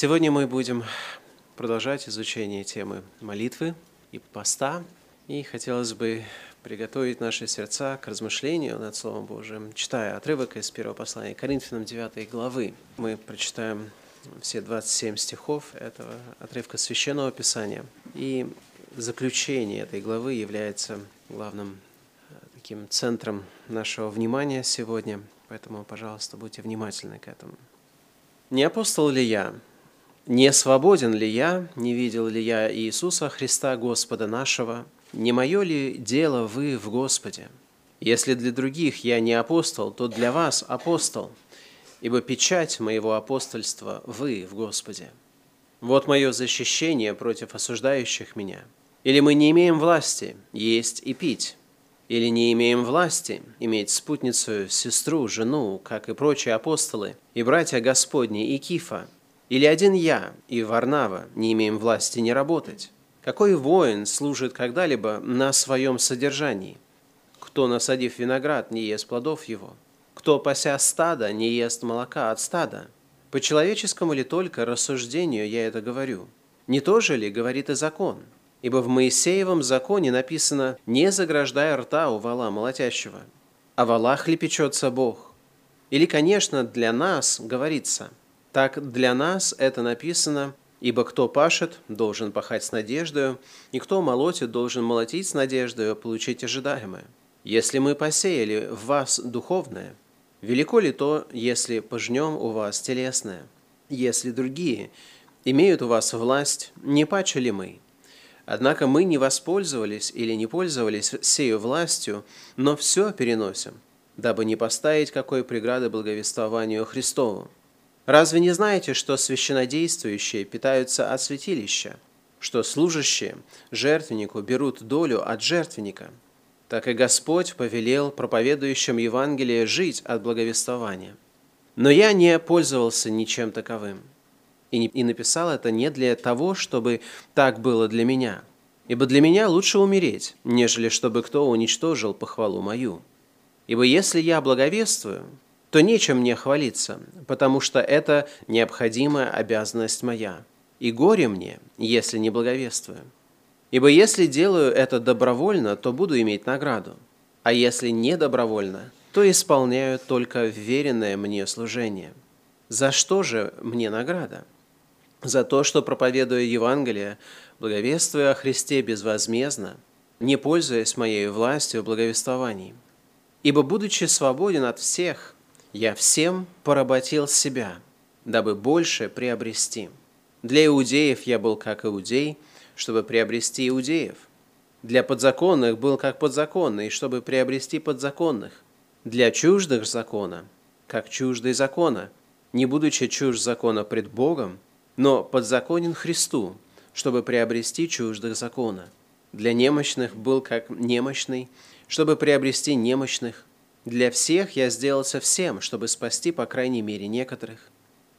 Сегодня мы будем продолжать изучение темы молитвы и поста. И хотелось бы приготовить наши сердца к размышлению над Словом Божьим, читая отрывок из первого послания Коринфянам 9 главы. Мы прочитаем все 27 стихов этого отрывка Священного Писания. И заключение этой главы является главным э, таким центром нашего внимания сегодня. Поэтому, пожалуйста, будьте внимательны к этому. «Не апостол ли я? Не свободен ли я? Не видел ли я Иисуса Христа, Господа нашего?» Не мое ли дело вы в Господе? Если для других я не апостол, то для вас апостол, ибо печать моего апостольства вы в Господе. Вот мое защищение против осуждающих меня. Или мы не имеем власти есть и пить, или не имеем власти иметь спутницу, сестру, жену, как и прочие апостолы, и братья Господни, и Кифа, или один я и Варнава не имеем власти не работать. Какой воин служит когда-либо на своем содержании? Кто, насадив виноград, не ест плодов его? Кто, пася стада, не ест молока от стада? По человеческому ли только рассуждению я это говорю? Не то же ли говорит и закон? Ибо в Моисеевом законе написано «Не заграждай рта у вала молотящего». А валах ли печется Бог? Или, конечно, для нас говорится «Так для нас это написано Ибо кто пашет, должен пахать с надеждою, и кто молотит, должен молотить с надеждою получить ожидаемое. Если мы посеяли в вас духовное, велико ли то, если пожнем у вас телесное? Если другие имеют у вас власть, не паче ли мы? Однако мы не воспользовались или не пользовались сею властью, но все переносим, дабы не поставить какой преграды благовествованию Христову. Разве не знаете, что священодействующие питаются от святилища, что служащие жертвеннику берут долю от жертвенника? Так и Господь повелел проповедующим Евангелие жить от благовествования. Но я не пользовался ничем таковым. И, не, и написал это не для того, чтобы так было для меня. Ибо для меня лучше умереть, нежели чтобы кто уничтожил похвалу мою. Ибо если я благовествую, то нечем мне хвалиться, потому что это необходимая обязанность моя. И горе мне, если не благовествую. Ибо если делаю это добровольно, то буду иметь награду, а если не добровольно, то исполняю только веренное мне служение. За что же мне награда? За то, что проповедуя Евангелие, благовествуя о Христе безвозмездно, не пользуясь моей властью в. Ибо, будучи свободен от всех – я всем поработил себя, дабы больше приобрести. Для иудеев я был как иудей, чтобы приобрести иудеев. Для подзаконных был как подзаконный, чтобы приобрести подзаконных. Для чуждых закона, как чуждый закона, не будучи чужд закона пред Богом, но подзаконен Христу, чтобы приобрести чуждых закона. Для немощных был как немощный, чтобы приобрести немощных. Для всех я сделался всем, чтобы спасти, по крайней мере, некоторых.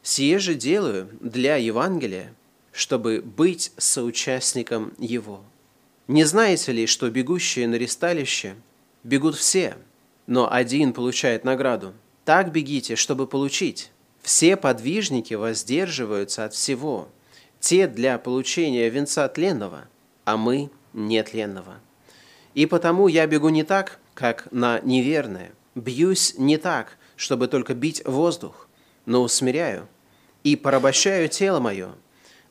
Сие же делаю для Евангелия, чтобы быть соучастником его. Не знаете ли, что бегущие на ресталище бегут все, но один получает награду? Так бегите, чтобы получить. Все подвижники воздерживаются от всего, те для получения венца тленного, а мы нетленного. И потому я бегу не так, как на неверное, Бьюсь не так, чтобы только бить воздух, но усмиряю и порабощаю тело мое,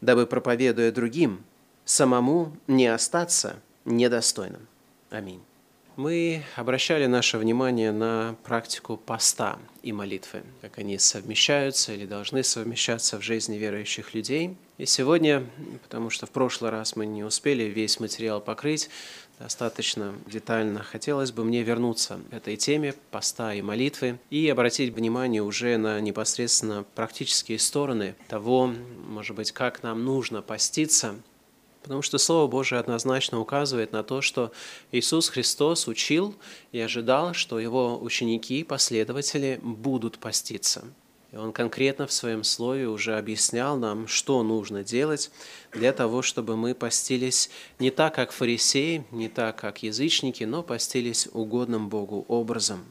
дабы, проповедуя другим, самому не остаться недостойным. Аминь. Мы обращали наше внимание на практику поста и молитвы, как они совмещаются или должны совмещаться в жизни верующих людей. И сегодня, потому что в прошлый раз мы не успели весь материал покрыть, достаточно детально. Хотелось бы мне вернуться к этой теме поста и молитвы и обратить внимание уже на непосредственно практические стороны того, может быть, как нам нужно поститься, Потому что Слово Божие однозначно указывает на то, что Иисус Христос учил и ожидал, что Его ученики, последователи будут поститься. И он конкретно в своем слове уже объяснял нам, что нужно делать для того, чтобы мы постились не так, как фарисеи, не так, как язычники, но постились угодным Богу образом.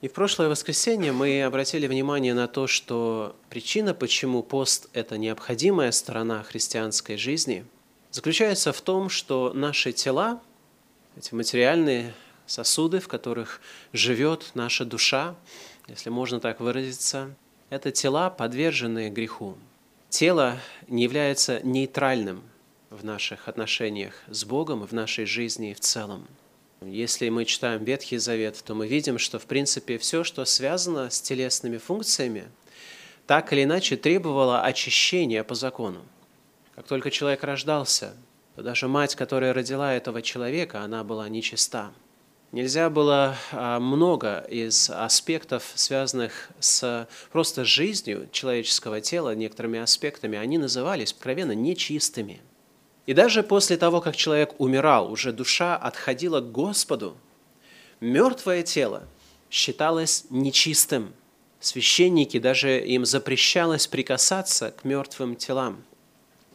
И в прошлое воскресенье мы обратили внимание на то, что причина, почему пост – это необходимая сторона христианской жизни, заключается в том, что наши тела, эти материальные сосуды, в которых живет наша душа, если можно так выразиться, это тела, подверженные греху. Тело не является нейтральным в наших отношениях с Богом в нашей жизни в целом – если мы читаем Ветхий Завет, то мы видим, что, в принципе, все, что связано с телесными функциями, так или иначе требовало очищения по закону. Как только человек рождался, то даже мать, которая родила этого человека, она была нечиста. Нельзя было а, много из аспектов, связанных с просто жизнью человеческого тела, некоторыми аспектами, они назывались откровенно нечистыми – и даже после того, как человек умирал, уже душа отходила к Господу, мертвое тело считалось нечистым. Священники даже им запрещалось прикасаться к мертвым телам,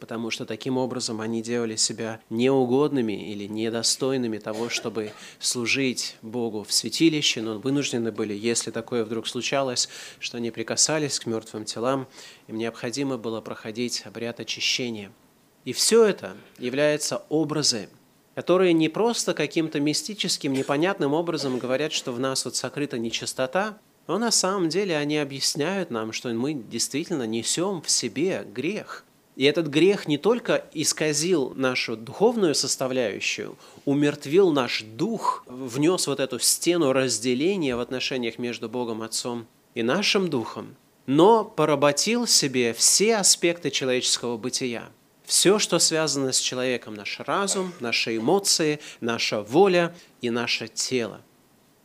потому что таким образом они делали себя неугодными или недостойными того, чтобы служить Богу в святилище, но вынуждены были, если такое вдруг случалось, что они прикасались к мертвым телам, им необходимо было проходить обряд очищения – и все это является образы, которые не просто каким-то мистическим, непонятным образом говорят, что в нас вот сокрыта нечистота, но на самом деле они объясняют нам, что мы действительно несем в себе грех. И этот грех не только исказил нашу духовную составляющую, умертвил наш дух, внес вот эту стену разделения в отношениях между Богом Отцом и нашим духом, но поработил себе все аспекты человеческого бытия – все, что связано с человеком, наш разум, наши эмоции, наша воля и наше тело,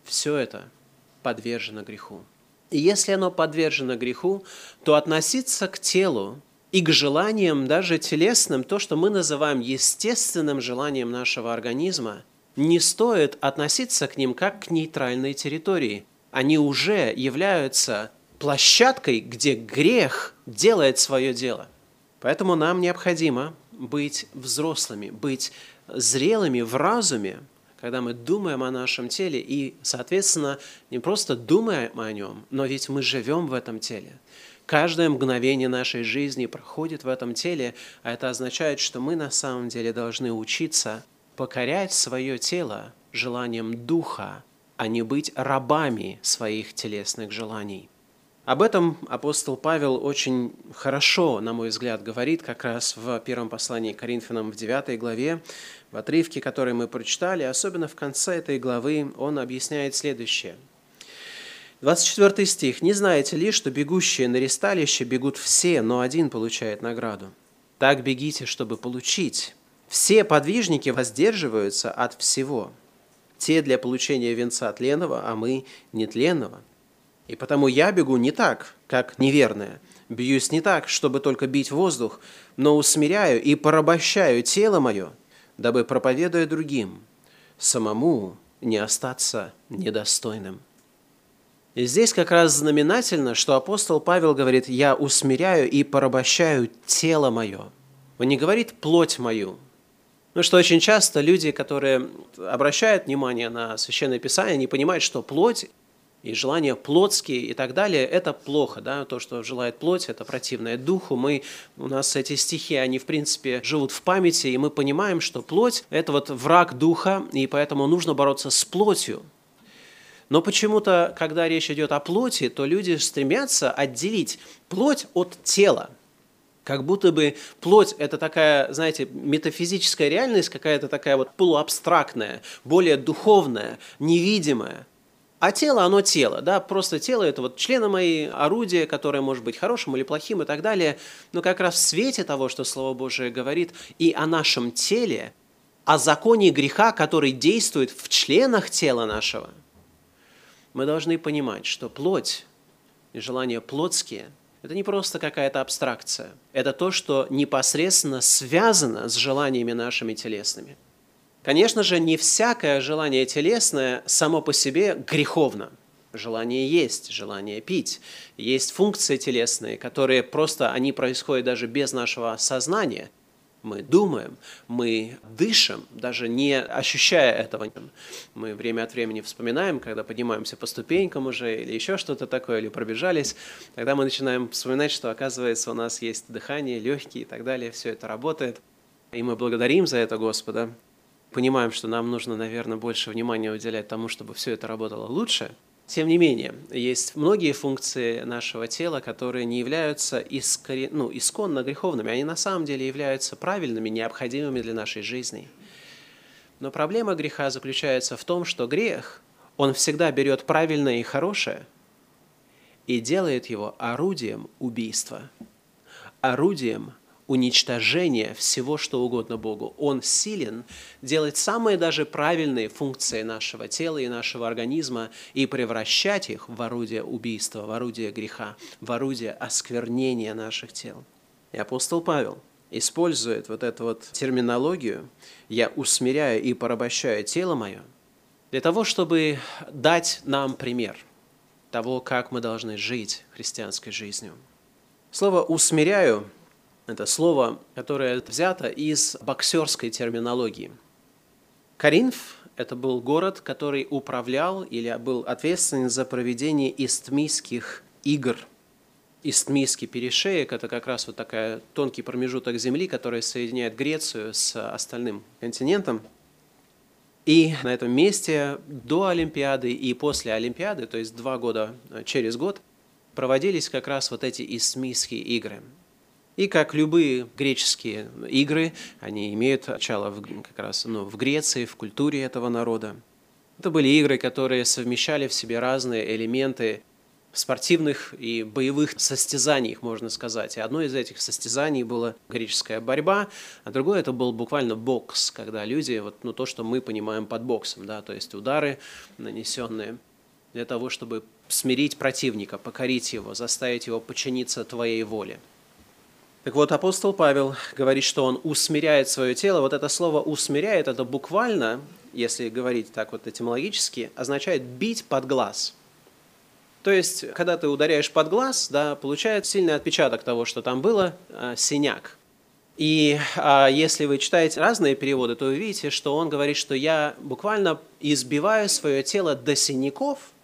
все это подвержено греху. И если оно подвержено греху, то относиться к телу и к желаниям, даже телесным, то, что мы называем естественным желанием нашего организма, не стоит относиться к ним как к нейтральной территории. Они уже являются площадкой, где грех делает свое дело. Поэтому нам необходимо быть взрослыми, быть зрелыми в разуме, когда мы думаем о нашем теле и, соответственно, не просто думаем о нем, но ведь мы живем в этом теле. Каждое мгновение нашей жизни проходит в этом теле, а это означает, что мы на самом деле должны учиться покорять свое тело желанием духа, а не быть рабами своих телесных желаний. Об этом апостол Павел очень хорошо, на мой взгляд, говорит как раз в первом послании к Коринфянам в 9 главе, в отрывке, который мы прочитали, особенно в конце этой главы, он объясняет следующее. 24 стих. «Не знаете ли, что бегущие на ресталище бегут все, но один получает награду? Так бегите, чтобы получить. Все подвижники воздерживаются от всего. Те для получения венца тленного, а мы нетленного». И потому я бегу не так, как неверная. Бьюсь не так, чтобы только бить воздух, но усмиряю и порабощаю тело мое, дабы, проповедуя другим, самому не остаться недостойным. И здесь как раз знаменательно, что апостол Павел говорит, я усмиряю и порабощаю тело мое. Он не говорит плоть мою. Ну что очень часто люди, которые обращают внимание на Священное Писание, не понимают, что плоть и желания плотские и так далее, это плохо, да, то, что желает плоть, это противное духу. Мы, у нас эти стихи, они, в принципе, живут в памяти, и мы понимаем, что плоть – это вот враг духа, и поэтому нужно бороться с плотью. Но почему-то, когда речь идет о плоти, то люди стремятся отделить плоть от тела. Как будто бы плоть – это такая, знаете, метафизическая реальность, какая-то такая вот полуабстрактная, более духовная, невидимая – а тело, оно тело, да, просто тело – это вот члены мои, орудие, которое может быть хорошим или плохим и так далее. Но как раз в свете того, что Слово Божие говорит и о нашем теле, о законе греха, который действует в членах тела нашего, мы должны понимать, что плоть и желания плотские – это не просто какая-то абстракция. Это то, что непосредственно связано с желаниями нашими телесными – Конечно же, не всякое желание телесное само по себе греховно. Желание есть, желание пить. Есть функции телесные, которые просто, они происходят даже без нашего сознания. Мы думаем, мы дышим, даже не ощущая этого. Мы время от времени вспоминаем, когда поднимаемся по ступенькам уже или еще что-то такое, или пробежались, тогда мы начинаем вспоминать, что оказывается у нас есть дыхание, легкие и так далее, все это работает. И мы благодарим за это Господа, понимаем, что нам нужно, наверное, больше внимания уделять тому, чтобы все это работало лучше – тем не менее, есть многие функции нашего тела, которые не являются искорен... ну, исконно греховными. Они на самом деле являются правильными, необходимыми для нашей жизни. Но проблема греха заключается в том, что грех, он всегда берет правильное и хорошее и делает его орудием убийства, орудием уничтожения всего, что угодно Богу. Он силен делать самые даже правильные функции нашего тела и нашего организма и превращать их в орудие убийства, в орудие греха, в орудие осквернения наших тел. И апостол Павел использует вот эту вот терминологию «я усмиряю и порабощаю тело мое» для того, чтобы дать нам пример того, как мы должны жить христианской жизнью. Слово «усмиряю» Это слово, которое взято из боксерской терминологии. Каринф – это был город, который управлял или был ответственен за проведение истмийских игр. Истмийский перешеек – это как раз вот такой тонкий промежуток земли, который соединяет Грецию с остальным континентом. И на этом месте до Олимпиады и после Олимпиады, то есть два года через год, проводились как раз вот эти Истмийские игры. И как любые греческие игры, они имеют начало в, как раз ну, в Греции, в культуре этого народа. Это были игры, которые совмещали в себе разные элементы спортивных и боевых состязаний, можно сказать. И одно из этих состязаний была греческая борьба, а другое это был буквально бокс, когда люди, вот, ну, то, что мы понимаем под боксом, да, то есть удары, нанесенные для того, чтобы смирить противника, покорить его, заставить его подчиниться твоей воле. Так вот, апостол Павел говорит, что он усмиряет свое тело. Вот это слово «усмиряет» – это буквально, если говорить так вот этимологически, означает «бить под глаз». То есть, когда ты ударяешь под глаз, да, получается сильный отпечаток того, что там было, э, синяк. И а, если вы читаете разные переводы, то вы видите, что он говорит, что я буквально избиваю свое тело до синяков –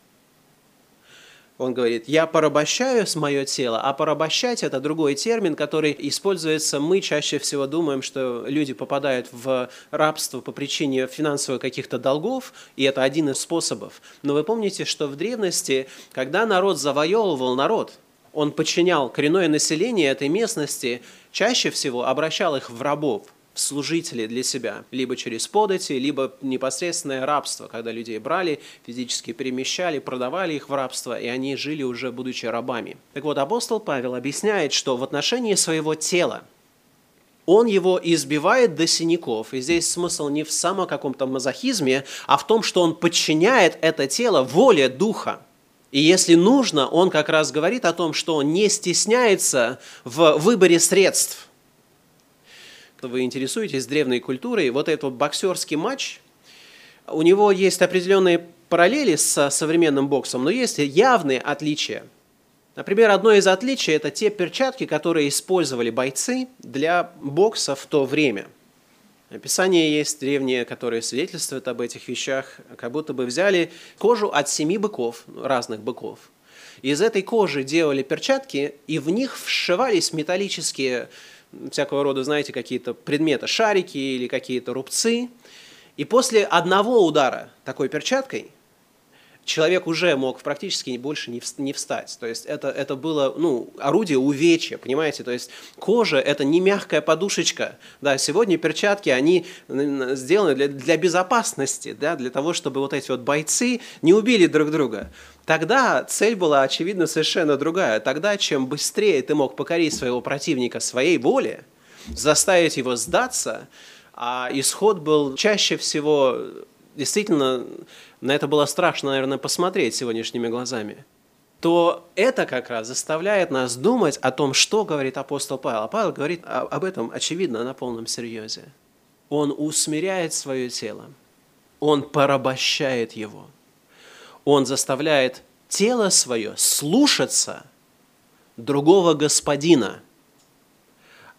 он говорит, я порабощаю с мое тело, а порабощать – это другой термин, который используется, мы чаще всего думаем, что люди попадают в рабство по причине финансовых каких-то долгов, и это один из способов. Но вы помните, что в древности, когда народ завоевывал народ, он подчинял коренное население этой местности, чаще всего обращал их в рабов – служители для себя, либо через подати, либо непосредственное рабство, когда людей брали, физически перемещали, продавали их в рабство, и они жили уже будучи рабами. Так вот, апостол Павел объясняет, что в отношении своего тела он его избивает до синяков. И здесь смысл не в самом каком-то мазохизме, а в том, что он подчиняет это тело воле Духа. И если нужно, он как раз говорит о том, что он не стесняется в выборе средств – вы интересуетесь древней культурой, вот этот боксерский матч, у него есть определенные параллели с современным боксом, но есть явные отличия. Например, одно из отличий – это те перчатки, которые использовали бойцы для бокса в то время. Описание есть древнее, которое свидетельствует об этих вещах, как будто бы взяли кожу от семи быков, разных быков. Из этой кожи делали перчатки, и в них вшивались металлические всякого рода, знаете, какие-то предметы, шарики или какие-то рубцы. И после одного удара такой перчаткой человек уже мог практически больше не встать. То есть это, это было ну, орудие увечья, понимаете? То есть кожа – это не мягкая подушечка. Да, сегодня перчатки, они сделаны для, для безопасности, да, для того, чтобы вот эти вот бойцы не убили друг друга. Тогда цель была, очевидно, совершенно другая. Тогда, чем быстрее ты мог покорить своего противника своей воле, заставить его сдаться, а исход был чаще всего, действительно, на это было страшно, наверное, посмотреть сегодняшними глазами, то это как раз заставляет нас думать о том, что говорит апостол Павел. А Павел говорит об этом, очевидно, на полном серьезе. Он усмиряет свое тело, он порабощает его – он заставляет тело свое слушаться другого господина,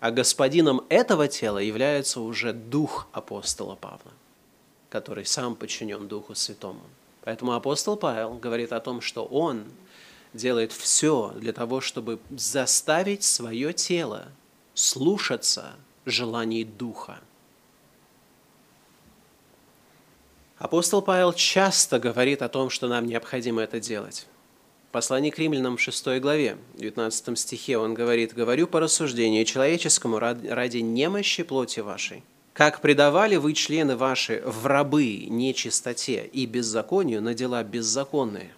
А господином этого тела является уже дух апостола Павла, который сам подчинен Духу Святому. Поэтому апостол Павел говорит о том, что он делает все для того, чтобы заставить свое тело слушаться желаний Духа. Апостол Павел часто говорит о том, что нам необходимо это делать. В послании к римлянам в 6 главе, 19 стихе он говорит, «Говорю по рассуждению человеческому ради немощи плоти вашей, как предавали вы члены ваши в рабы нечистоте и беззаконию на дела беззаконные,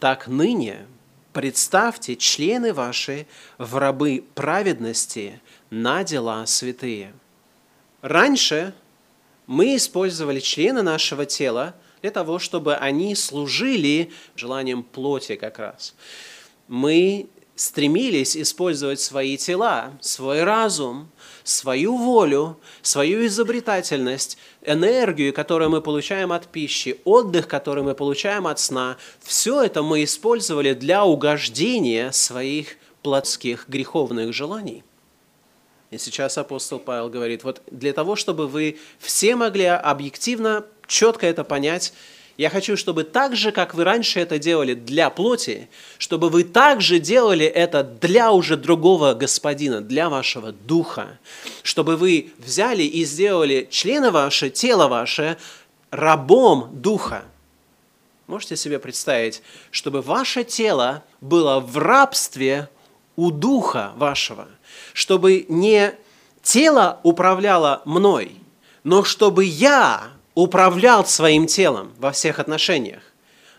так ныне представьте члены ваши в рабы праведности на дела святые». Раньше мы использовали члены нашего тела для того, чтобы они служили желанием плоти как раз. Мы стремились использовать свои тела, свой разум, свою волю, свою изобретательность, энергию, которую мы получаем от пищи, отдых, который мы получаем от сна, все это мы использовали для угождения своих плотских греховных желаний. И сейчас апостол Павел говорит, вот для того, чтобы вы все могли объективно, четко это понять, я хочу, чтобы так же, как вы раньше это делали для плоти, чтобы вы также делали это для уже другого господина, для вашего духа, чтобы вы взяли и сделали члены ваше, тело ваше рабом духа. Можете себе представить, чтобы ваше тело было в рабстве у духа вашего – чтобы не тело управляло мной, но чтобы я управлял своим телом во всех отношениях.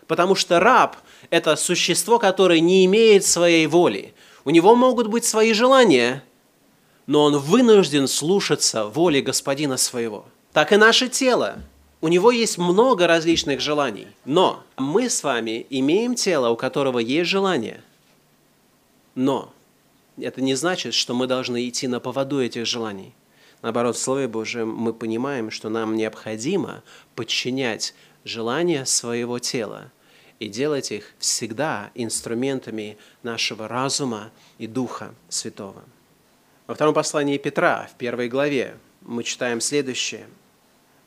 Потому что раб – это существо, которое не имеет своей воли. У него могут быть свои желания, но он вынужден слушаться воли господина своего. Так и наше тело. У него есть много различных желаний. Но мы с вами имеем тело, у которого есть желание. Но это не значит, что мы должны идти на поводу этих желаний. Наоборот, в Слове Божьем мы понимаем, что нам необходимо подчинять желания своего тела и делать их всегда инструментами нашего разума и Духа Святого. Во втором послании Петра, в первой главе, мы читаем следующее.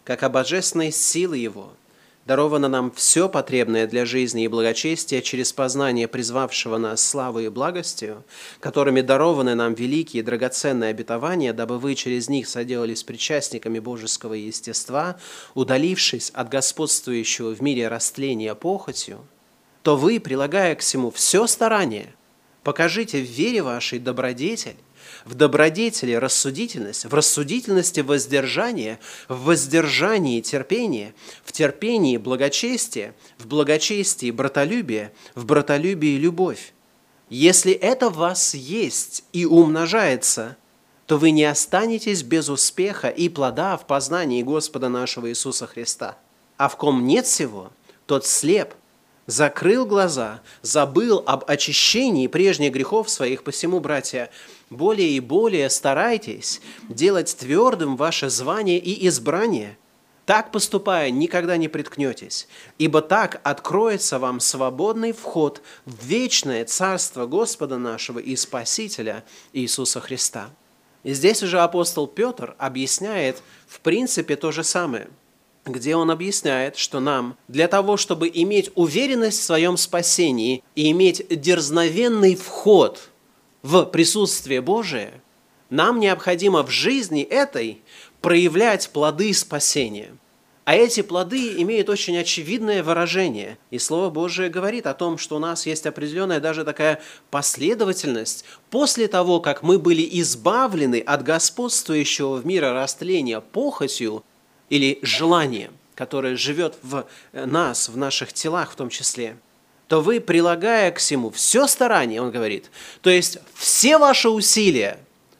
«Как о божественной силы Его – даровано нам все потребное для жизни и благочестия через познание призвавшего нас славой и благостью, которыми дарованы нам великие и драгоценные обетования, дабы вы через них соделались причастниками божеского естества, удалившись от господствующего в мире растления похотью, то вы, прилагая к всему все старание, покажите в вере вашей добродетель, в добродетели рассудительность, в рассудительности воздержание, в воздержании терпение, в терпении благочестие, в благочестии братолюбие, в братолюбии любовь. Если это в вас есть и умножается, то вы не останетесь без успеха и плода в познании Господа нашего Иисуса Христа. А в ком нет всего, тот слеп, закрыл глаза, забыл об очищении прежних грехов своих, посему, братья, более и более старайтесь делать твердым ваше звание и избрание. Так поступая, никогда не приткнетесь, ибо так откроется вам свободный вход в вечное Царство Господа нашего и Спасителя Иисуса Христа. И здесь уже апостол Петр объясняет в принципе то же самое – где он объясняет, что нам для того, чтобы иметь уверенность в своем спасении и иметь дерзновенный вход в присутствие Божие, нам необходимо в жизни этой проявлять плоды спасения. А эти плоды имеют очень очевидное выражение. И Слово Божие говорит о том, что у нас есть определенная даже такая последовательность. После того, как мы были избавлены от господствующего в мире растления похотью, или желание, которое живет в нас, в наших телах в том числе, то вы, прилагая к всему все старание, он говорит, то есть все ваши усилия,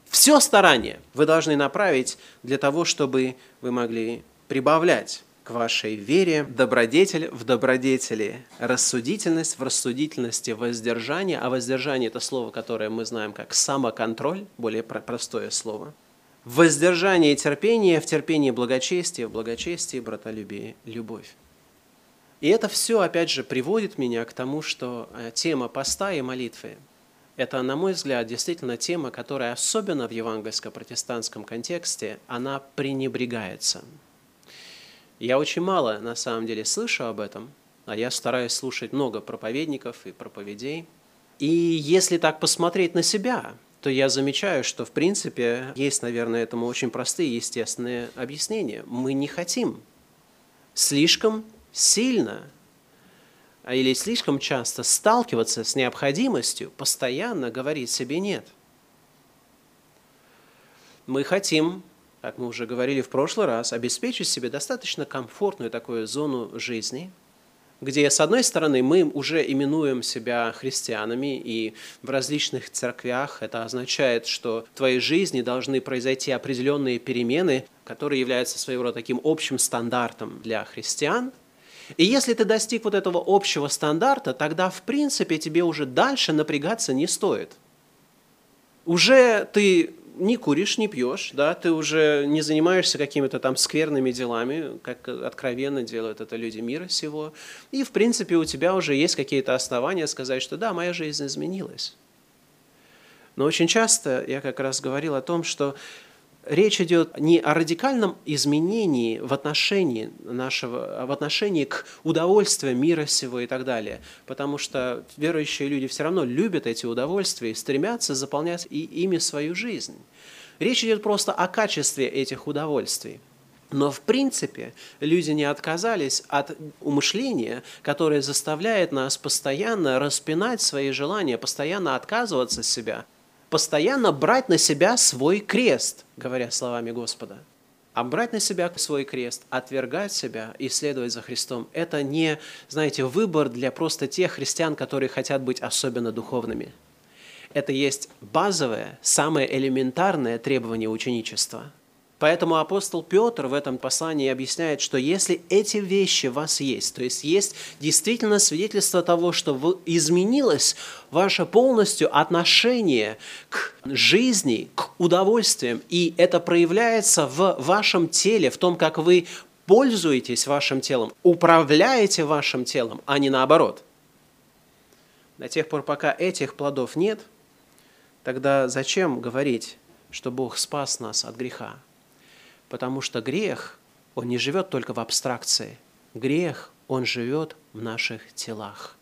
все старание вы должны направить для того, чтобы вы могли прибавлять к вашей вере добродетель в добродетели, рассудительность в рассудительности, воздержание, а воздержание – это слово, которое мы знаем как самоконтроль, более простое слово – в воздержании терпения, в терпении благочестия, в благочестии братолюбие, любовь. И это все, опять же, приводит меня к тому, что э, тема поста и молитвы – Это, на мой взгляд, действительно тема, которая особенно в евангельско-протестантском контексте, она пренебрегается. Я очень мало, на самом деле, слышу об этом, а я стараюсь слушать много проповедников и проповедей. И если так посмотреть на себя, то я замечаю, что, в принципе, есть, наверное, этому очень простые естественные объяснения. Мы не хотим слишком сильно а или слишком часто сталкиваться с необходимостью постоянно говорить себе «нет». Мы хотим, как мы уже говорили в прошлый раз, обеспечить себе достаточно комфортную такую зону жизни, где, с одной стороны, мы уже именуем себя христианами, и в различных церквях это означает, что в твоей жизни должны произойти определенные перемены, которые являются своего рода таким общим стандартом для христиан – и если ты достиг вот этого общего стандарта, тогда, в принципе, тебе уже дальше напрягаться не стоит. Уже ты не куришь, не пьешь, да, ты уже не занимаешься какими-то там скверными делами, как откровенно делают это люди мира сего. И, в принципе, у тебя уже есть какие-то основания сказать, что да, моя жизнь изменилась. Но очень часто я как раз говорил о том, что речь идет не о радикальном изменении в отношении, нашего, в отношении к удовольствию мира всего и так далее, потому что верующие люди все равно любят эти удовольствия и стремятся заполнять и ими свою жизнь. Речь идет просто о качестве этих удовольствий. Но в принципе люди не отказались от умышления, которое заставляет нас постоянно распинать свои желания, постоянно отказываться от себя – постоянно брать на себя свой крест, говоря словами Господа. А брать на себя свой крест, отвергать себя и следовать за Христом – это не, знаете, выбор для просто тех христиан, которые хотят быть особенно духовными. Это есть базовое, самое элементарное требование ученичества – Поэтому апостол Петр в этом послании объясняет, что если эти вещи в вас есть, то есть есть действительно свидетельство того, что изменилось ваше полностью отношение к жизни, к удовольствиям, и это проявляется в вашем теле, в том, как вы пользуетесь вашим телом, управляете вашим телом, а не наоборот. До тех пор, пока этих плодов нет, тогда зачем говорить, что Бог спас нас от греха? Потому что грех, он не живет только в абстракции. Грех, он живет в наших телах.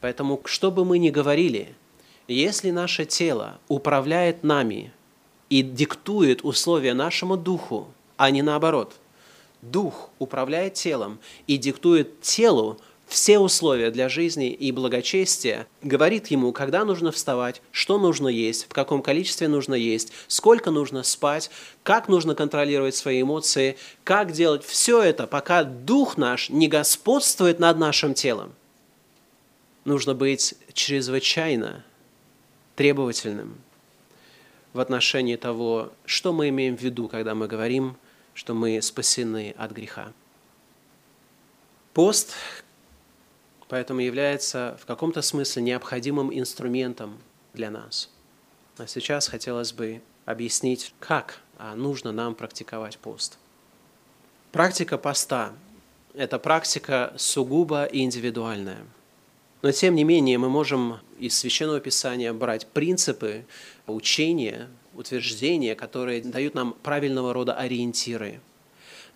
Поэтому, что бы мы ни говорили, если наше тело управляет нами и диктует условия нашему духу, а не наоборот, дух управляет телом и диктует телу все условия для жизни и благочестия, говорит ему, когда нужно вставать, что нужно есть, в каком количестве нужно есть, сколько нужно спать, как нужно контролировать свои эмоции, как делать все это, пока дух наш не господствует над нашим телом. Нужно быть чрезвычайно требовательным в отношении того, что мы имеем в виду, когда мы говорим, что мы спасены от греха. Пост, поэтому является в каком-то смысле необходимым инструментом для нас. А сейчас хотелось бы объяснить, как а, нужно нам практиковать пост. Практика поста – это практика сугубо индивидуальная. Но тем не менее мы можем из Священного Писания брать принципы, учения, утверждения, которые дают нам правильного рода ориентиры –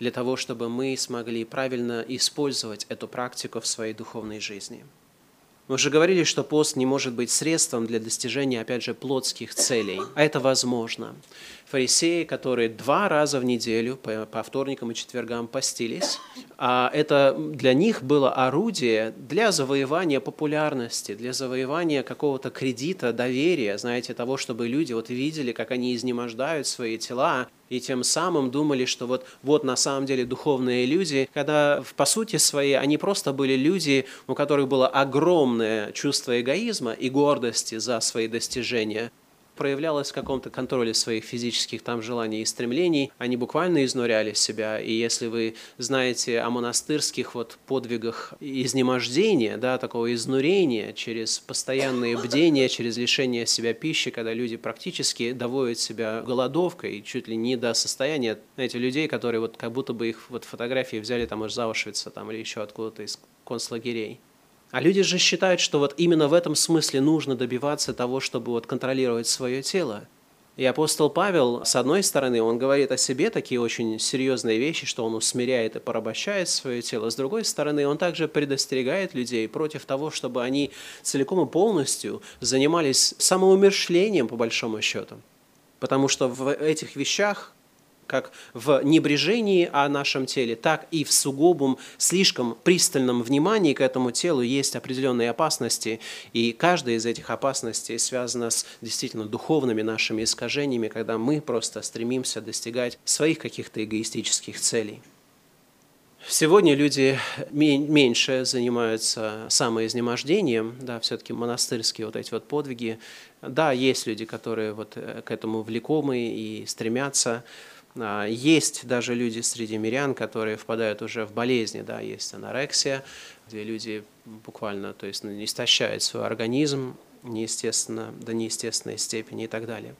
для того, чтобы мы смогли правильно использовать эту практику в своей духовной жизни. Мы уже говорили, что пост не может быть средством для достижения, опять же, плотских целей, а это возможно. Фарисеи, которые два раза в неделю, по, по вторникам и четвергам постились, а это для них было орудие для завоевания популярности, для завоевания какого-то кредита, доверия, знаете, того, чтобы люди вот видели, как они изнемождают свои тела, и тем самым думали, что вот, вот на самом деле духовные люди, когда по сути своей они просто были люди, у которых было огромное чувство эгоизма и гордости за свои достижения проявлялось в каком-то контроле своих физических там желаний и стремлений. Они буквально изнуряли себя. И если вы знаете о монастырских вот подвигах изнемождения, да, такого изнурения через постоянные бдения, через лишение себя пищи, когда люди практически доводят себя голодовкой, чуть ли не до состояния, знаете, людей, которые вот как будто бы их вот фотографии взяли там из Аушвица там, или еще откуда-то из концлагерей. А люди же считают, что вот именно в этом смысле нужно добиваться того, чтобы вот контролировать свое тело. И апостол Павел, с одной стороны, он говорит о себе такие очень серьезные вещи, что он усмиряет и порабощает свое тело. С другой стороны, он также предостерегает людей против того, чтобы они целиком и полностью занимались самоумершлением, по большому счету. Потому что в этих вещах как в небрежении о нашем теле, так и в сугубом, слишком пристальном внимании к этому телу есть определенные опасности, и каждая из этих опасностей связана с действительно духовными нашими искажениями, когда мы просто стремимся достигать своих каких-то эгоистических целей. Сегодня люди меньше занимаются самоизнемождением, да, все-таки монастырские вот эти вот подвиги. Да, есть люди, которые вот э, к этому влекомы и стремятся, есть даже люди среди мирян, которые впадают уже в болезни, да, есть анорексия, где люди буквально, то есть ну, истощают свой организм неестественно, до неестественной степени и так далее.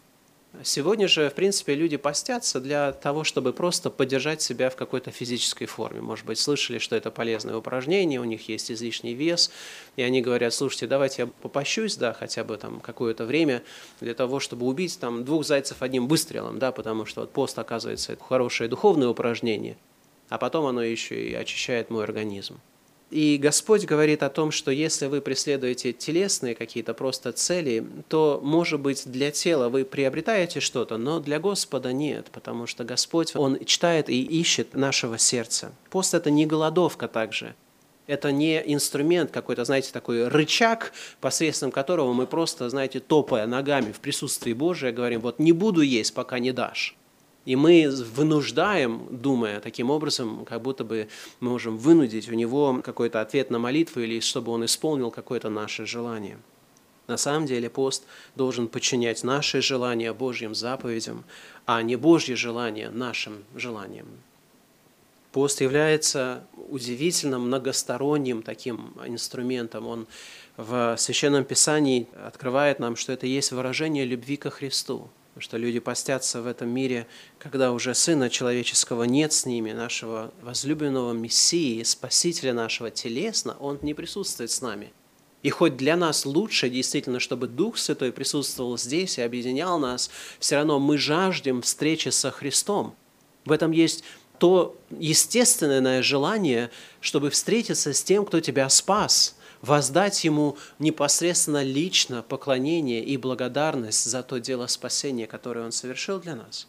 Сегодня же, в принципе, люди постятся для того, чтобы просто поддержать себя в какой-то физической форме. Может быть, слышали, что это полезное упражнение, у них есть излишний вес, и они говорят, слушайте, давайте я попощусь, да, хотя бы там какое-то время для того, чтобы убить там двух зайцев одним выстрелом, да, потому что вот пост, оказывается, это хорошее духовное упражнение, а потом оно еще и очищает мой организм. И Господь говорит о том, что если вы преследуете телесные какие-то просто цели, то, может быть, для тела вы приобретаете что-то, но для Господа нет, потому что Господь, Он читает и ищет нашего сердца. Пост – это не голодовка также. Это не инструмент какой-то, знаете, такой рычаг, посредством которого мы просто, знаете, топая ногами в присутствии Божия, говорим, вот не буду есть, пока не дашь. И мы вынуждаем, думая таким образом, как будто бы мы можем вынудить у него какой-то ответ на молитву или чтобы он исполнил какое-то наше желание. На самом деле пост должен подчинять наши желания Божьим заповедям, а не Божьи желания нашим желаниям. Пост является удивительно многосторонним таким инструментом. Он в Священном Писании открывает нам, что это есть выражение любви ко Христу – Потому что люди постятся в этом мире, когда уже Сына Человеческого нет с ними, нашего возлюбленного Мессии, Спасителя нашего телесно, Он не присутствует с нами. И хоть для нас лучше действительно, чтобы Дух Святой присутствовал здесь и объединял нас, все равно мы жаждем встречи со Христом. В этом есть то естественное желание, чтобы встретиться с тем, кто тебя спас – воздать Ему непосредственно лично поклонение и благодарность за то дело спасения, которое Он совершил для нас.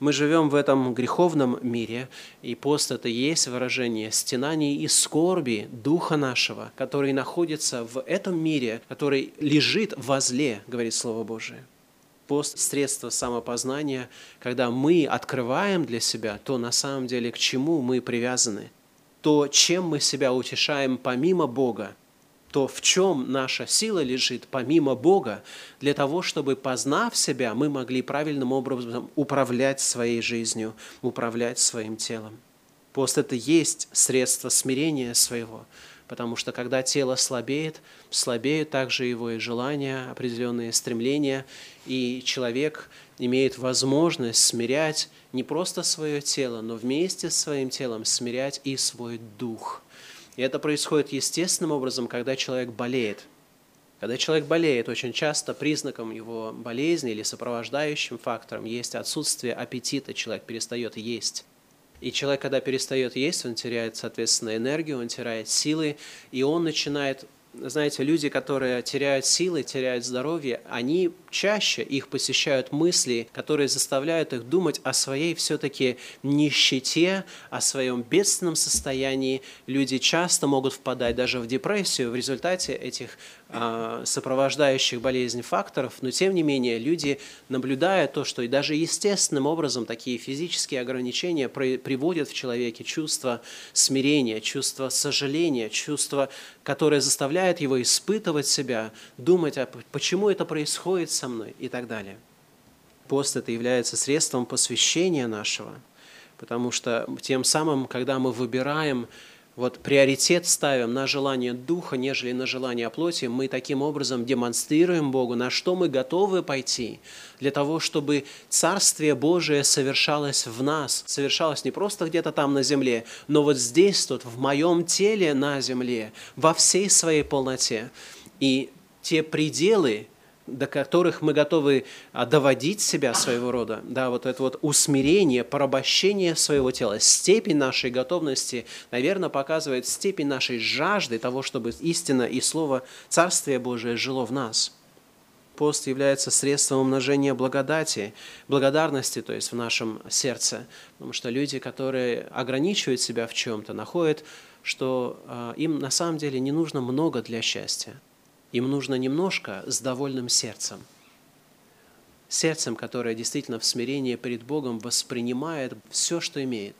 Мы живем в этом греховном мире, и пост – это и есть выражение стенаний и скорби Духа нашего, который находится в этом мире, который лежит возле, говорит Слово Божие. Пост – средство самопознания, когда мы открываем для себя то, на самом деле, к чему мы привязаны, то, чем мы себя утешаем помимо Бога, то в чем наша сила лежит, помимо Бога, для того, чтобы, познав себя, мы могли правильным образом управлять своей жизнью, управлять своим телом. Пост – это есть средство смирения своего, потому что когда тело слабеет, слабеют также его и желания, определенные стремления, и человек имеет возможность смирять не просто свое тело, но вместе с своим телом смирять и свой дух – и это происходит естественным образом, когда человек болеет. Когда человек болеет, очень часто признаком его болезни или сопровождающим фактором есть отсутствие аппетита, человек перестает есть. И человек, когда перестает есть, он теряет, соответственно, энергию, он теряет силы, и он начинает знаете, люди, которые теряют силы, теряют здоровье, они чаще их посещают мысли, которые заставляют их думать о своей все-таки нищете, о своем бедственном состоянии. Люди часто могут впадать даже в депрессию в результате этих сопровождающих болезнь факторов, но тем не менее люди, наблюдая то, что и даже естественным образом такие физические ограничения приводят в человеке чувство смирения, чувство сожаления, чувство, которое заставляет его испытывать себя, думать, а почему это происходит со мной и так далее. Пост это является средством посвящения нашего, потому что тем самым, когда мы выбираем вот приоритет ставим на желание духа, нежели на желание плоти, мы таким образом демонстрируем Богу, на что мы готовы пойти, для того, чтобы Царствие Божие совершалось в нас, совершалось не просто где-то там на земле, но вот здесь, тут, в моем теле на земле, во всей своей полноте. И те пределы, до которых мы готовы а, доводить себя своего рода, да, вот это вот усмирение, порабощение своего тела, степень нашей готовности, наверное, показывает степень нашей жажды того, чтобы истина и Слово Царствия Божие жило в нас. Пост является средством умножения благодати, благодарности, то есть в нашем сердце, потому что люди, которые ограничивают себя в чем-то, находят, что э, им на самом деле не нужно много для счастья. Им нужно немножко с довольным сердцем. Сердцем, которое действительно в смирении перед Богом воспринимает все, что имеет.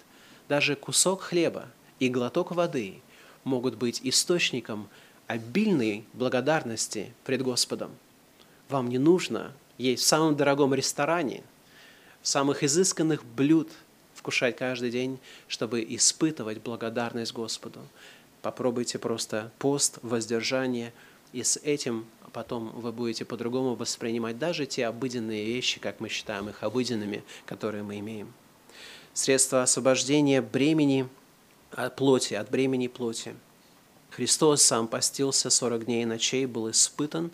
Даже кусок хлеба и глоток воды могут быть источником обильной благодарности пред Господом. Вам не нужно есть в самом дорогом ресторане, в самых изысканных блюд вкушать каждый день, чтобы испытывать благодарность Господу. Попробуйте просто пост, воздержание – и с этим потом вы будете по-другому воспринимать даже те обыденные вещи, как мы считаем их обыденными, которые мы имеем. Средство освобождения бремени от плоти, от бремени плоти. Христос сам постился 40 дней и ночей, был испытан,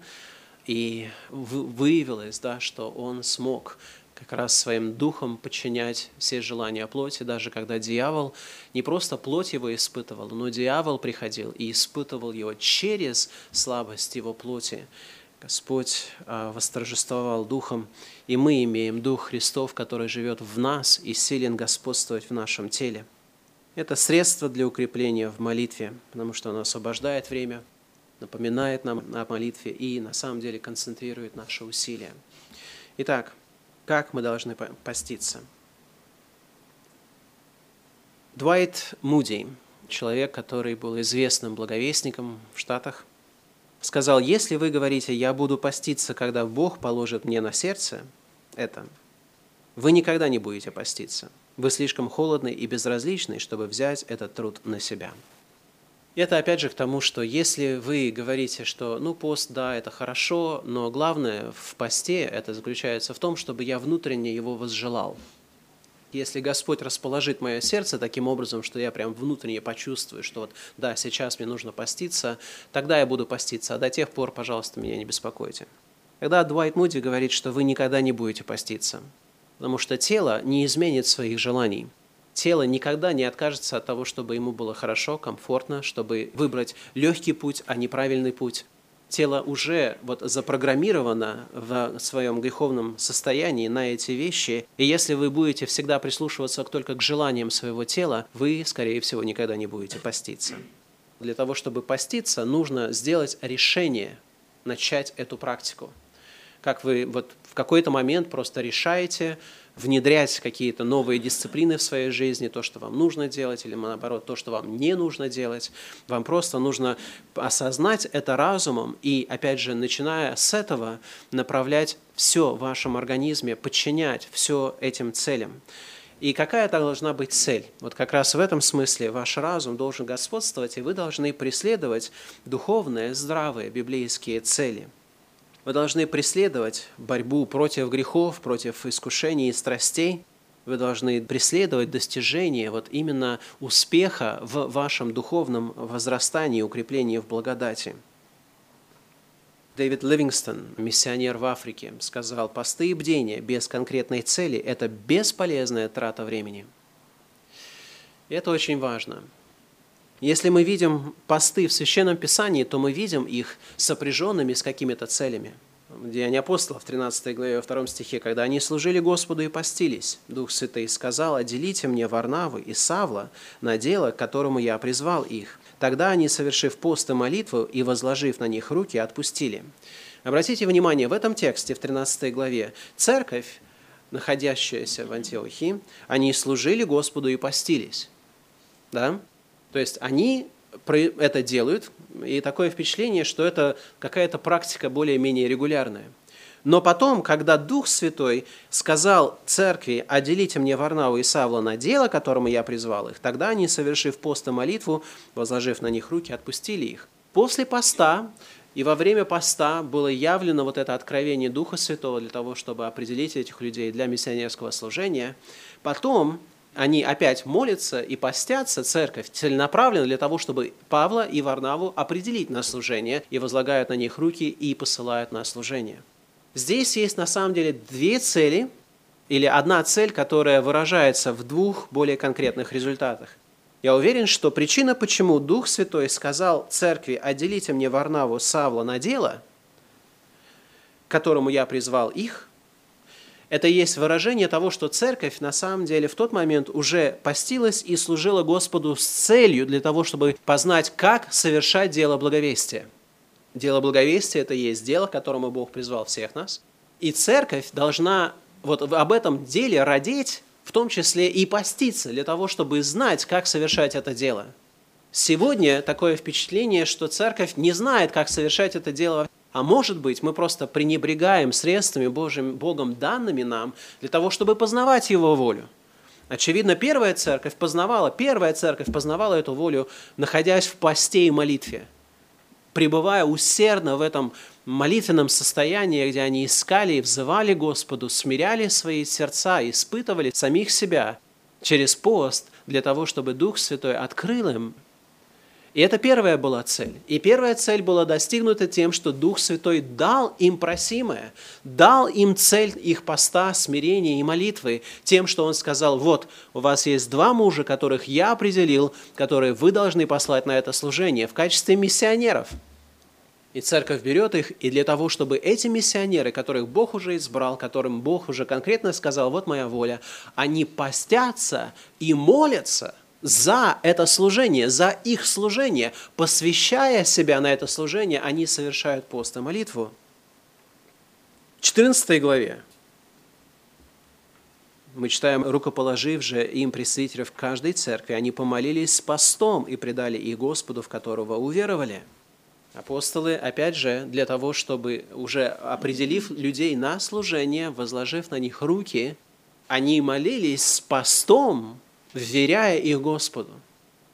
и выявилось, да, что Он смог как раз своим духом подчинять все желания плоти, даже когда дьявол не просто плоть его испытывал, но дьявол приходил и испытывал его через слабость его плоти. Господь а, восторжествовал Духом, и мы имеем Дух Христов, который живет в нас и силен господствовать в нашем теле. Это средство для укрепления в молитве, потому что оно освобождает время, напоминает нам о молитве и на самом деле концентрирует наши усилия. Итак, как мы должны поститься. Дуайт Муди, человек, который был известным благовестником в Штатах, сказал, если вы говорите, я буду поститься, когда Бог положит мне на сердце это, вы никогда не будете поститься. Вы слишком холодны и безразличны, чтобы взять этот труд на себя. Это опять же к тому, что если вы говорите, что ну пост, да, это хорошо, но главное в посте это заключается в том, чтобы я внутренне его возжелал. Если Господь расположит мое сердце таким образом, что я прям внутренне почувствую, что вот да, сейчас мне нужно поститься, тогда я буду поститься, а до тех пор, пожалуйста, меня не беспокойте. Когда Дуайт Муди говорит, что вы никогда не будете поститься, потому что тело не изменит своих желаний – тело никогда не откажется от того, чтобы ему было хорошо, комфортно, чтобы выбрать легкий путь, а не правильный путь. Тело уже вот запрограммировано в своем греховном состоянии на эти вещи, и если вы будете всегда прислушиваться только к желаниям своего тела, вы, скорее всего, никогда не будете поститься. Для того, чтобы поститься, нужно сделать решение начать эту практику. Как вы вот в какой-то момент просто решаете, внедрять какие-то новые дисциплины в своей жизни, то, что вам нужно делать, или наоборот, то, что вам не нужно делать. Вам просто нужно осознать это разумом и, опять же, начиная с этого, направлять все в вашем организме, подчинять все этим целям. И какая это должна быть цель? Вот как раз в этом смысле ваш разум должен господствовать, и вы должны преследовать духовные, здравые библейские цели – вы должны преследовать борьбу против грехов, против искушений и страстей. Вы должны преследовать достижение вот именно успеха в вашем духовном возрастании, укреплении в благодати. Дэвид Ливингстон, миссионер в Африке, сказал, посты и бдения без конкретной цели – это бесполезная трата времени. Это очень важно. Если мы видим посты в Священном Писании, то мы видим их сопряженными с какими-то целями. В Деянии апостолов, в 13 главе, во 2 стихе, когда они служили Господу и постились, Дух Святый сказал, «Отделите мне Варнавы и Савла на дело, к которому я призвал их». Тогда они, совершив пост и молитву и возложив на них руки, отпустили. Обратите внимание, в этом тексте, в 13 главе, церковь, находящаяся в Антиохии, они служили Господу и постились. Да? То есть они это делают, и такое впечатление, что это какая-то практика более-менее регулярная. Но потом, когда Дух Святой сказал церкви, отделите мне Варнаву и Савла на дело, которому я призвал их, тогда они, совершив пост и молитву, возложив на них руки, отпустили их. После поста и во время поста было явлено вот это откровение Духа Святого для того, чтобы определить этих людей для миссионерского служения. Потом они опять молятся и постятся, церковь целенаправленно для того, чтобы Павла и Варнаву определить на служение, и возлагают на них руки и посылают на служение. Здесь есть на самом деле две цели, или одна цель, которая выражается в двух более конкретных результатах. Я уверен, что причина, почему Дух Святой сказал церкви, отделите мне Варнаву Савла на дело, которому я призвал их, это есть выражение того, что церковь на самом деле в тот момент уже постилась и служила Господу с целью для того, чтобы познать, как совершать дело благовестия – Дело благовестия – это есть дело, к которому Бог призвал всех нас. И церковь должна вот об этом деле родить, в том числе и поститься, для того, чтобы знать, как совершать это дело. Сегодня такое впечатление, что церковь не знает, как совершать это дело, а может быть, мы просто пренебрегаем средствами Божьим, Богом данными нам для того, чтобы познавать Его волю. Очевидно, первая церковь познавала, первая церковь познавала эту волю, находясь в посте и молитве – пребывая усердно в этом молитвенном состоянии, где они искали и взывали Господу, смиряли свои сердца, испытывали самих себя через пост для того, чтобы Дух Святой открыл им. И это первая была цель. И первая цель была достигнута тем, что Дух Святой дал им просимое, дал им цель их поста, смирения и молитвы, тем, что Он сказал, вот, у вас есть два мужа, которых я определил, которые вы должны послать на это служение в качестве миссионеров – и церковь берет их, и для того, чтобы эти миссионеры, которых Бог уже избрал, которым Бог уже конкретно сказал, вот моя воля, они постятся и молятся за это служение, за их служение, посвящая себя на это служение, они совершают пост и молитву. В 14 главе мы читаем, рукоположив же им пресвитеров в каждой церкви, они помолились с постом и предали их Господу, в которого уверовали – Апостолы, опять же, для того, чтобы уже определив людей на служение, возложив на них руки, они молились с постом, вверяя их Господу.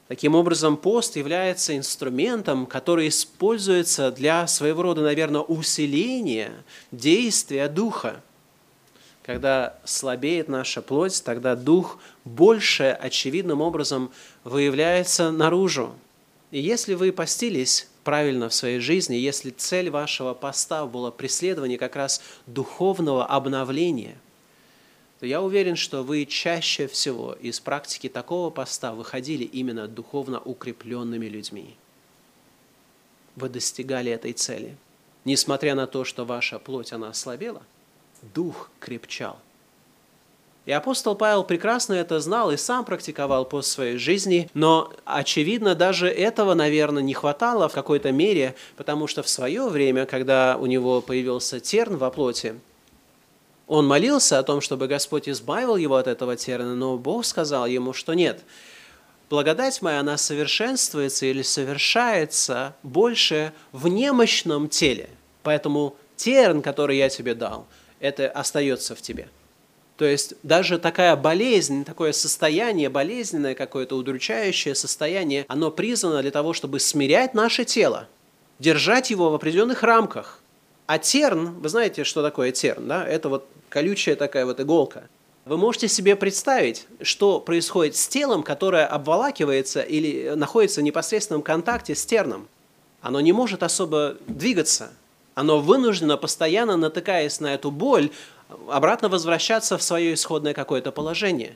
Таким образом, пост является инструментом, который используется для своего рода, наверное, усиления действия Духа. Когда слабеет наша плоть, тогда Дух больше очевидным образом выявляется наружу. И если вы постились, правильно в своей жизни, если цель вашего поста была преследование как раз духовного обновления, то я уверен, что вы чаще всего из практики такого поста выходили именно духовно укрепленными людьми. Вы достигали этой цели. Несмотря на то, что ваша плоть, она ослабела, дух крепчал. И апостол Павел прекрасно это знал и сам практиковал по своей жизни, но, очевидно, даже этого, наверное, не хватало в какой-то мере, потому что в свое время, когда у него появился терн во плоти, он молился о том, чтобы Господь избавил его от этого терна, но Бог сказал ему, что нет, благодать моя, она совершенствуется или совершается больше в немощном теле, поэтому терн, который я тебе дал, это остается в тебе. То есть даже такая болезнь, такое состояние, болезненное какое-то удручающее состояние, оно призвано для того, чтобы смирять наше тело, держать его в определенных рамках. А терн, вы знаете, что такое терн, да? Это вот колючая такая вот иголка. Вы можете себе представить, что происходит с телом, которое обволакивается или находится в непосредственном контакте с терном. Оно не может особо двигаться. Оно вынуждено, постоянно натыкаясь на эту боль, обратно возвращаться в свое исходное какое-то положение.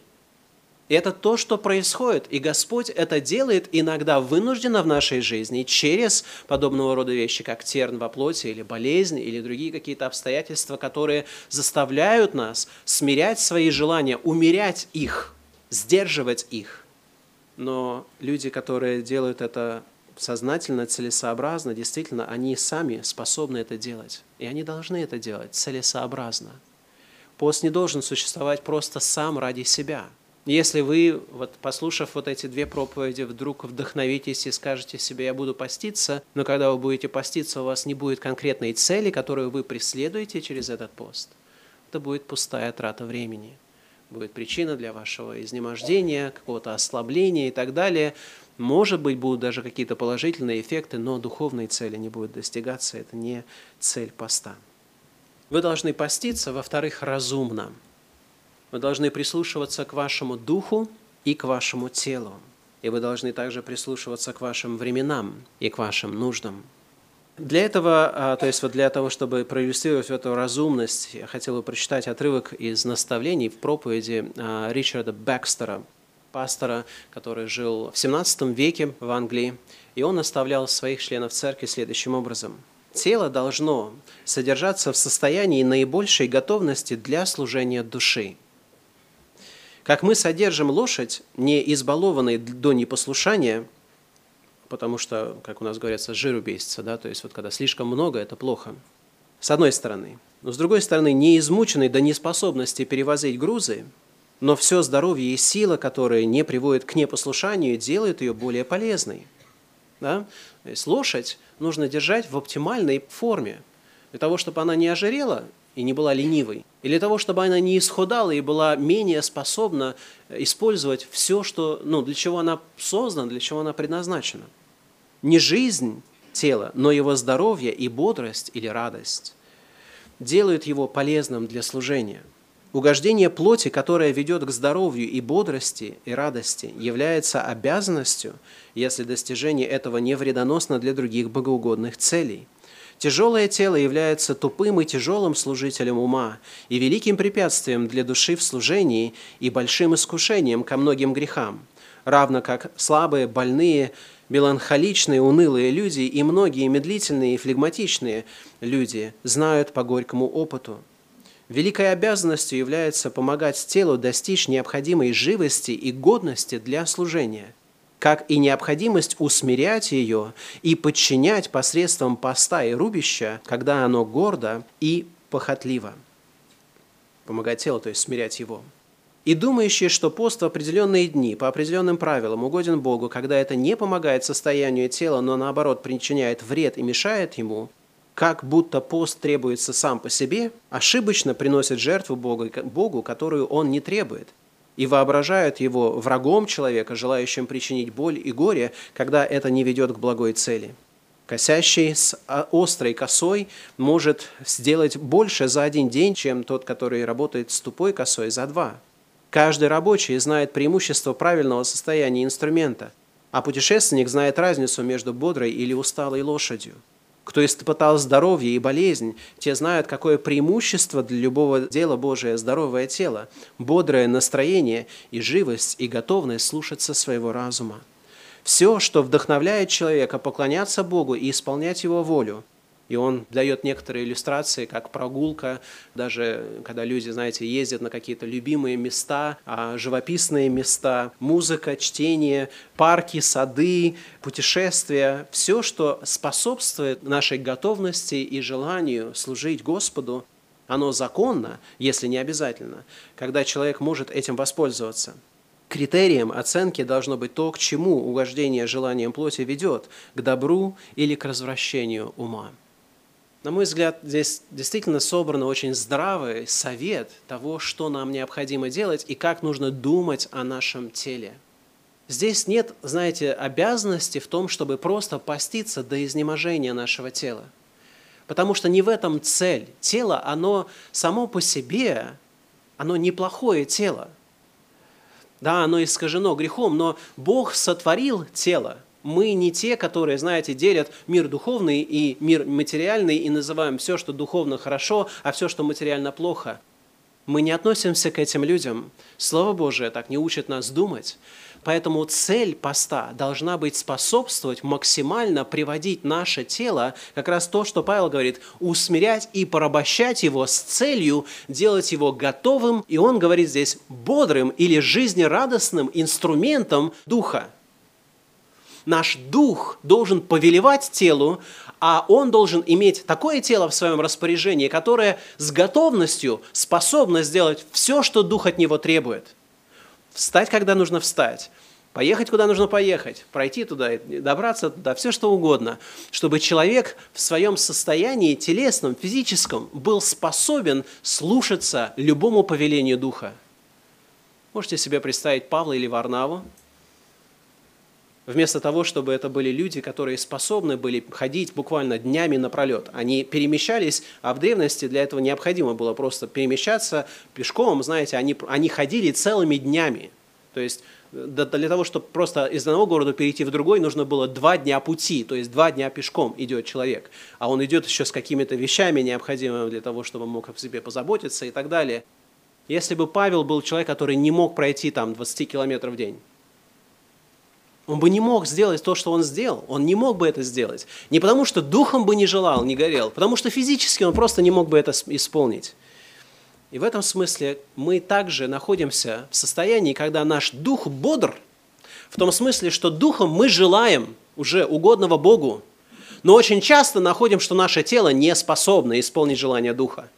И это то, что происходит. И Господь это делает иногда вынужденно в нашей жизни через подобного рода вещи, как терн во плоти или болезнь, или другие какие-то обстоятельства, которые заставляют нас смирять свои желания, умерять их, сдерживать их. Но люди, которые делают это сознательно, целесообразно, действительно, они сами способны это делать. И они должны это делать целесообразно – Пост не должен существовать просто сам ради себя. Если вы, вот, послушав вот эти две проповеди, вдруг вдохновитесь и скажете себе, я буду поститься, но когда вы будете поститься, у вас не будет конкретной цели, которую вы преследуете через этот пост, это будет пустая трата времени. Будет причина для вашего изнемождения, какого-то ослабления и так далее. Может быть, будут даже какие-то положительные эффекты, но духовные цели не будут достигаться. Это не цель поста. Вы должны поститься, во-вторых, разумно – вы должны прислушиваться к вашему духу и к вашему телу. И вы должны также прислушиваться к вашим временам и к вашим нуждам. Для этого, а, то есть вот для того, чтобы проиллюстрировать эту разумность, я хотел бы прочитать отрывок из наставлений в проповеди а, Ричарда Бэкстера, пастора, который жил в 17 веке в Англии, и он наставлял своих членов церкви следующим образом. Тело должно содержаться в состоянии наибольшей готовности для служения души – как мы содержим лошадь, не избалованной до непослушания, потому что, как у нас говорится, жиру бесится, да, то есть вот когда слишком много, это плохо, с одной стороны. Но с другой стороны, не измученной до неспособности перевозить грузы, но все здоровье и сила, которые не приводят к непослушанию, делают ее более полезной. Да? То есть лошадь нужно держать в оптимальной форме, для того, чтобы она не ожирела и не была ленивой. И для того, чтобы она не исходала и была менее способна использовать все, что, ну, для чего она создана, для чего она предназначена. Не жизнь тела, но его здоровье и бодрость или радость делают его полезным для служения. Угождение плоти, которое ведет к здоровью и бодрости и радости, является обязанностью, если достижение этого не вредоносно для других богоугодных целей – Тяжелое тело является тупым и тяжелым служителем ума и великим препятствием для души в служении и большим искушением ко многим грехам, равно как слабые, больные, меланхоличные, унылые люди и многие медлительные и флегматичные люди знают по горькому опыту. Великой обязанностью является помогать телу достичь необходимой живости и годности для служения – как и необходимость усмирять ее и подчинять посредством поста и рубища, когда оно гордо и похотливо. Помогать телу, то есть смирять его. И думающие, что пост в определенные дни по определенным правилам угоден Богу, когда это не помогает состоянию тела, но наоборот причиняет вред и мешает ему, как будто пост требуется сам по себе, ошибочно приносит жертву Богу, Богу, которую он не требует и воображают его врагом человека, желающим причинить боль и горе, когда это не ведет к благой цели. Косящий с а, острой косой может сделать больше за один день, чем тот, который работает с тупой косой за два. Каждый рабочий знает преимущество правильного состояния инструмента, а путешественник знает разницу между бодрой или усталой лошадью. Кто испытал здоровье и болезнь, те знают, какое преимущество для любого дела Божия здоровое тело, бодрое настроение и живость и готовность слушаться своего разума. Все, что вдохновляет человека поклоняться Богу и исполнять Его волю – и он дает некоторые иллюстрации, как прогулка, даже когда люди, знаете, ездят на какие-то любимые места, а, живописные места, музыка, чтение, парки, сады, путешествия, все, что способствует нашей готовности и желанию служить Господу, оно законно, если не обязательно, когда человек может этим воспользоваться. Критерием оценки должно быть то, к чему угождение желанием плоти ведет, к добру или к развращению ума. На мой взгляд, здесь действительно собран очень здравый совет того, что нам необходимо делать и как нужно думать о нашем теле. Здесь нет, знаете, обязанности в том, чтобы просто поститься до изнеможения нашего тела. Потому что не в этом цель. Тело, оно само по себе, оно неплохое тело. Да, оно искажено грехом, но Бог сотворил тело – мы не те, которые, знаете, делят мир духовный и мир материальный и называем все, что духовно хорошо, а все, что материально плохо. Мы не относимся к этим людям. Слово Божие так не учит нас думать. Поэтому цель поста должна быть способствовать максимально приводить наше тело, как раз то, что Павел говорит, усмирять и порабощать его с целью делать его готовым, и он говорит здесь бодрым или жизнерадостным инструментом духа наш дух должен повелевать телу, а он должен иметь такое тело в своем распоряжении, которое с готовностью способно сделать все, что дух от него требует. встать, когда нужно встать, поехать, куда нужно поехать, пройти туда, добраться туда, все что угодно, чтобы человек в своем состоянии телесном, физическом был способен слушаться любому повелению Духа. Можете себе представить Павла или Варнаву, вместо того, чтобы это были люди, которые способны были ходить буквально днями напролет. Они перемещались, а в древности для этого необходимо было просто перемещаться пешком, знаете, они, они ходили целыми днями. То есть для того, чтобы просто из одного города перейти в другой, нужно было два дня пути, то есть два дня пешком идет человек. А он идет еще с какими-то вещами необходимыми для того, чтобы он мог о себе позаботиться и так далее. Если бы Павел был человек, который не мог пройти там 20 километров в день, он бы не мог сделать то, что он сделал. Он не мог бы это сделать. Не потому, что духом бы не желал, не горел, потому что физически он просто не мог бы это исполнить. И в этом смысле мы также находимся в состоянии, когда наш дух бодр, в том смысле, что духом мы желаем уже угодного Богу, но очень часто находим, что наше тело не способно исполнить желание духа.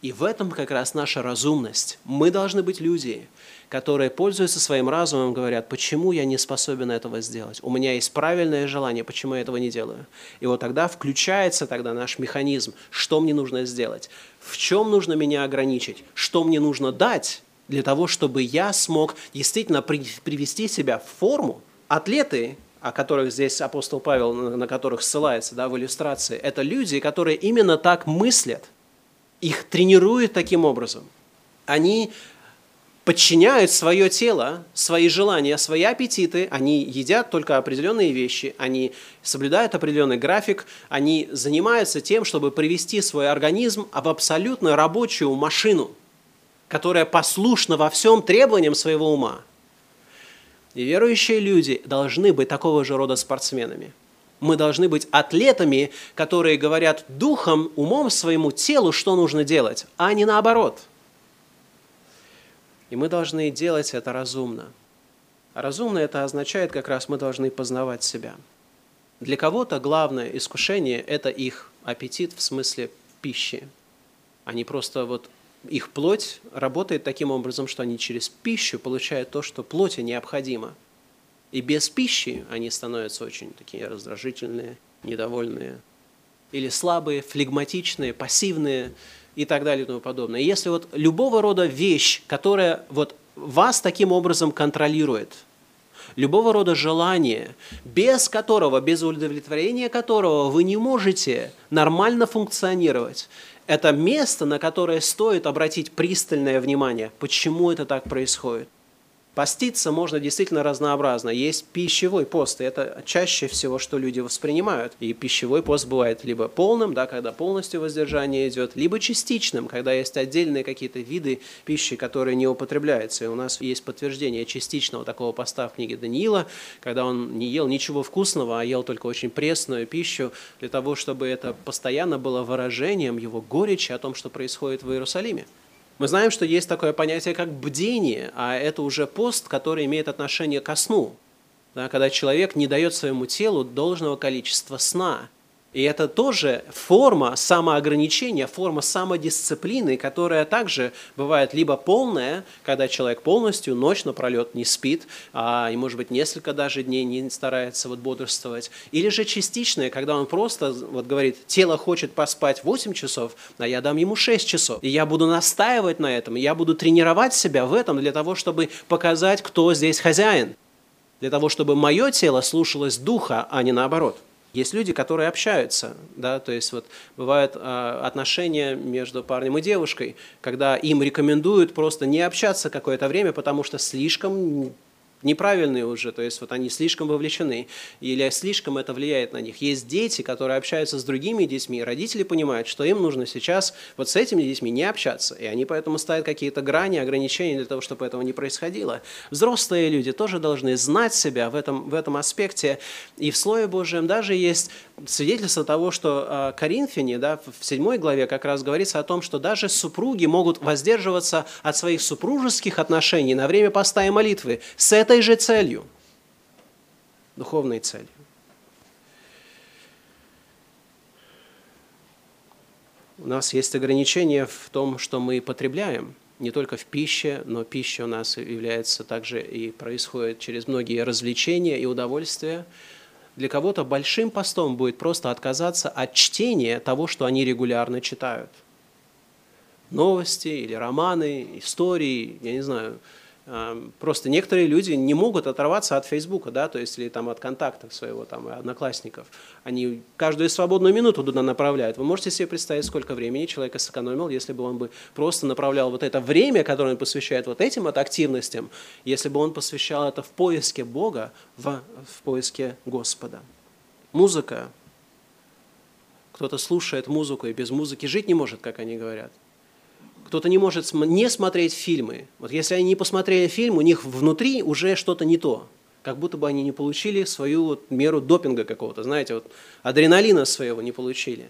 И в этом как раз наша разумность. Мы должны быть люди, которые пользуются своим разумом, говорят, почему я не способен этого сделать? У меня есть правильное желание, почему я этого не делаю? И вот тогда включается тогда наш механизм, что мне нужно сделать, в чем нужно меня ограничить, что мне нужно дать для того, чтобы я смог действительно привести себя в форму. Атлеты, о которых здесь апостол Павел, на которых ссылается да, в иллюстрации, это люди, которые именно так мыслят. Их тренируют таким образом. Они подчиняют свое тело, свои желания, свои аппетиты, они едят только определенные вещи, они соблюдают определенный график, они занимаются тем, чтобы привести свой организм в абсолютно рабочую машину, которая послушна во всем требованиям своего ума. И верующие люди должны быть такого же рода спортсменами. Мы должны быть атлетами, которые говорят духом, умом своему телу, что нужно делать, а не наоборот – и мы должны делать это разумно. А разумно это означает как раз мы должны познавать себя. Для кого-то главное искушение – это их аппетит в смысле пищи. Они просто вот их плоть работает таким образом, что они через пищу получают то, что плоти необходимо. И без пищи они становятся очень такие раздражительные, недовольные. Или слабые, флегматичные, пассивные, и так далее и тому подобное. Если вот любого рода вещь, которая вот вас таким образом контролирует, любого рода желание, без которого, без удовлетворения которого вы не можете нормально функционировать, это место, на которое стоит обратить пристальное внимание, почему это так происходит. Поститься можно действительно разнообразно. Есть пищевой пост, и это чаще всего, что люди воспринимают. И пищевой пост бывает либо полным, да, когда полностью воздержание идет, либо частичным, когда есть отдельные какие-то виды пищи, которые не употребляются. И у нас есть подтверждение частичного такого поста в книге Даниила, когда он не ел ничего вкусного, а ел только очень пресную пищу, для того, чтобы это постоянно было выражением его горечи о том, что происходит в Иерусалиме. Мы знаем, что есть такое понятие, как бдение, а это уже пост, который имеет отношение ко сну. Да, когда человек не дает своему телу должного количества сна. И это тоже форма самоограничения, форма самодисциплины, которая также бывает либо полная, когда человек полностью ночь напролет не спит, а, и, может быть, несколько даже дней не старается вот бодрствовать, или же частичная, когда он просто вот говорит, тело хочет поспать 8 часов, а я дам ему 6 часов. И я буду настаивать на этом, я буду тренировать себя в этом для того, чтобы показать, кто здесь хозяин, для того, чтобы мое тело слушалось духа, а не наоборот. Есть люди, которые общаются, да, то есть вот бывают э, отношения между парнем и девушкой, когда им рекомендуют просто не общаться какое-то время, потому что слишком неправильные уже, то есть вот они слишком вовлечены, или слишком это влияет на них. Есть дети, которые общаются с другими детьми, и родители понимают, что им нужно сейчас вот с этими детьми не общаться, и они поэтому ставят какие-то грани, ограничения для того, чтобы этого не происходило. Взрослые люди тоже должны знать себя в этом, в этом аспекте, и в Слове Божьем даже есть свидетельство того, что э, Коринфяне, да, в 7 главе как раз говорится о том, что даже супруги могут воздерживаться от своих супружеских отношений на время поста и молитвы с этой же целью, духовной целью. У нас есть ограничения в том, что мы потребляем. не только в пище, но пища у нас является также и происходит через многие развлечения и удовольствия. Для кого-то большим постом будет просто отказаться от чтения того, что они регулярно читают. Новости или романы, истории, я не знаю, Просто некоторые люди не могут оторваться от Фейсбука, да, то есть или там от контактов своего там одноклассников. Они каждую свободную минуту туда направляют. Вы можете себе представить, сколько времени человек сэкономил, если бы он бы просто направлял вот это время, которое он посвящает вот этим вот активностям, если бы он посвящал это в поиске Бога, в, в поиске Господа. Музыка. Кто-то слушает музыку и без музыки жить не может, как они говорят кто-то не может не смотреть фильмы. Вот если они не посмотрели фильм, у них внутри уже что-то не то. Как будто бы они не получили свою вот меру допинга какого-то, знаете, вот адреналина своего не получили.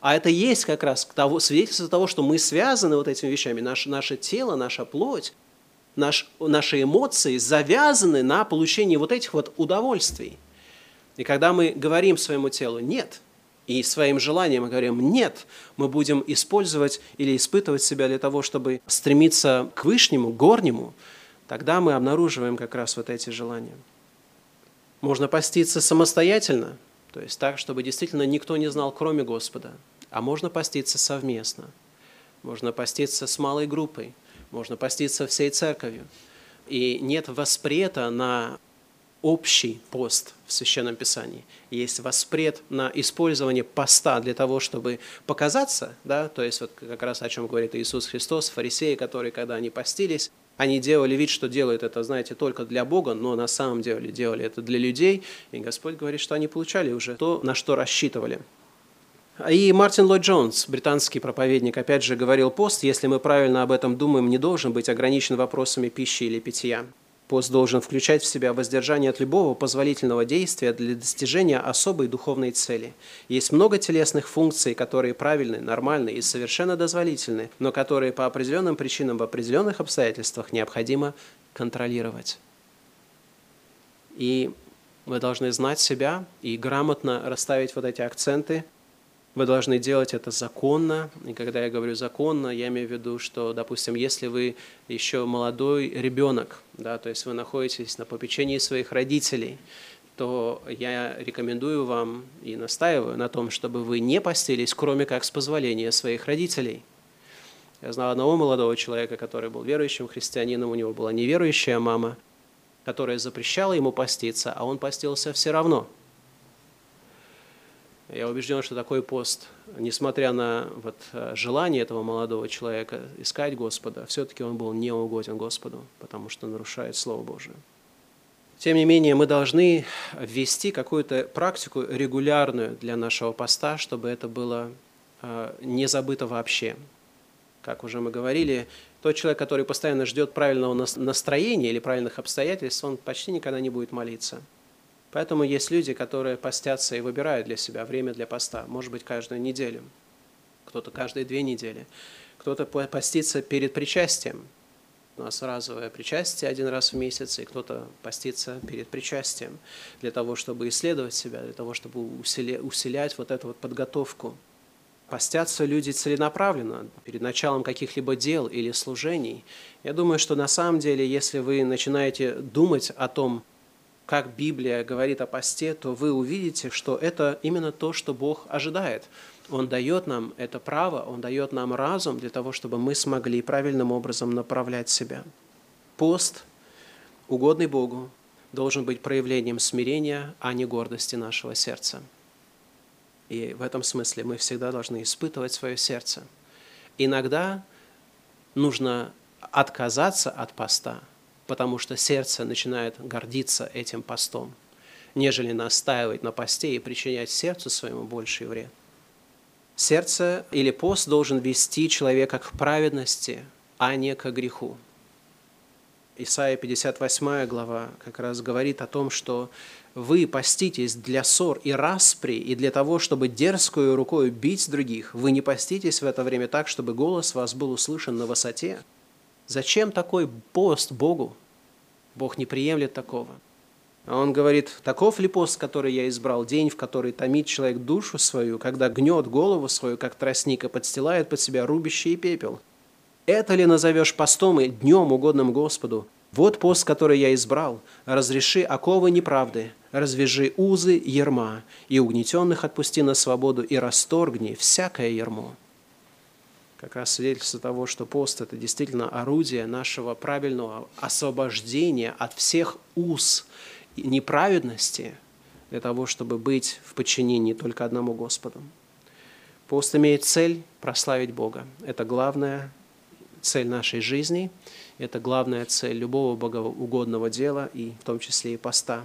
А это есть как раз того, свидетельство того, что мы связаны вот этими вещами. Наше, наше тело, наша плоть, наш, наши эмоции завязаны на получении вот этих вот удовольствий. И когда мы говорим своему телу «нет», и своим желанием мы говорим «нет», мы будем использовать или испытывать себя для того, чтобы стремиться к вышнему, горнему, тогда мы обнаруживаем как раз вот эти желания. Можно поститься самостоятельно, то есть так, чтобы действительно никто не знал, кроме Господа. А можно поститься совместно. Можно поститься с малой группой. Можно поститься всей церковью. И нет воспрета на общий пост в Священном Писании. Есть воспрет на использование поста для того, чтобы показаться, да, то есть вот как раз о чем говорит Иисус Христос, фарисеи, которые, когда они постились, они делали вид, что делают это, знаете, только для Бога, но на самом деле делали это для людей. И Господь говорит, что они получали уже то, на что рассчитывали. И Мартин Ллойд Джонс, британский проповедник, опять же говорил, пост, если мы правильно об этом думаем, не должен быть ограничен вопросами пищи или питья. Пост должен включать в себя воздержание от любого позволительного действия для достижения особой духовной цели. Есть много телесных функций, которые правильны, нормальны и совершенно дозволительны, но которые по определенным причинам в определенных обстоятельствах необходимо контролировать. И вы должны знать себя и грамотно расставить вот эти акценты – вы должны делать это законно. И когда я говорю законно, я имею в виду, что, допустим, если вы еще молодой ребенок, да, то есть вы находитесь на попечении своих родителей, то я рекомендую вам и настаиваю на том, чтобы вы не постились, кроме как с позволения своих родителей. Я знал одного молодого человека, который был верующим христианином, у него была неверующая мама, которая запрещала ему поститься, а он постился все равно – я убежден, что такой пост, несмотря на вот желание этого молодого человека искать Господа, все-таки он был не угоден Господу, потому что нарушает Слово Божие. Тем не менее, мы должны ввести какую-то практику регулярную для нашего поста, чтобы это было э, не забыто вообще. Как уже мы говорили, тот человек, который постоянно ждет правильного настроения или правильных обстоятельств, он почти никогда не будет молиться – Поэтому есть люди, которые постятся и выбирают для себя время для поста, может быть, каждую неделю, кто-то каждые две недели, кто-то постится перед причастием. У нас разовое причастие один раз в месяц, и кто-то постится перед причастием для того, чтобы исследовать себя, для того, чтобы усилять вот эту вот подготовку. Постятся люди целенаправленно перед началом каких-либо дел или служений. Я думаю, что на самом деле, если вы начинаете думать о том, как Библия говорит о посте, то вы увидите, что это именно то, что Бог ожидает. Он дает нам это право, Он дает нам разум для того, чтобы мы смогли правильным образом направлять себя. Пост, угодный Богу, должен быть проявлением смирения, а не гордости нашего сердца. И в этом смысле мы всегда должны испытывать свое сердце. Иногда нужно отказаться от поста – потому что сердце начинает гордиться этим постом, нежели настаивать на посте и причинять сердцу своему больший вред. Сердце или пост должен вести человека к праведности, а не к греху. Исайя 58 глава как раз говорит о том, что вы поститесь для ссор и распри, и для того, чтобы дерзкую рукой бить других. Вы не поститесь в это время так, чтобы голос вас был услышан на высоте. Зачем такой пост Богу? Бог не приемлет такого. А он говорит, таков ли пост, который я избрал, день, в который томит человек душу свою, когда гнет голову свою, как тростник, и подстилает под себя рубище пепел. Это ли назовешь постом и днем угодным Господу? Вот пост, который я избрал. Разреши оковы неправды, развяжи узы ерма, и угнетенных отпусти на свободу, и расторгни всякое ермо. Как раз свидетельство того, что пост – это действительно орудие нашего правильного освобождения от всех уз неправедности для того, чтобы быть в подчинении только одному Господу. Пост имеет цель прославить Бога. Это главная цель нашей жизни, это главная цель любого богоугодного дела, и в том числе и поста.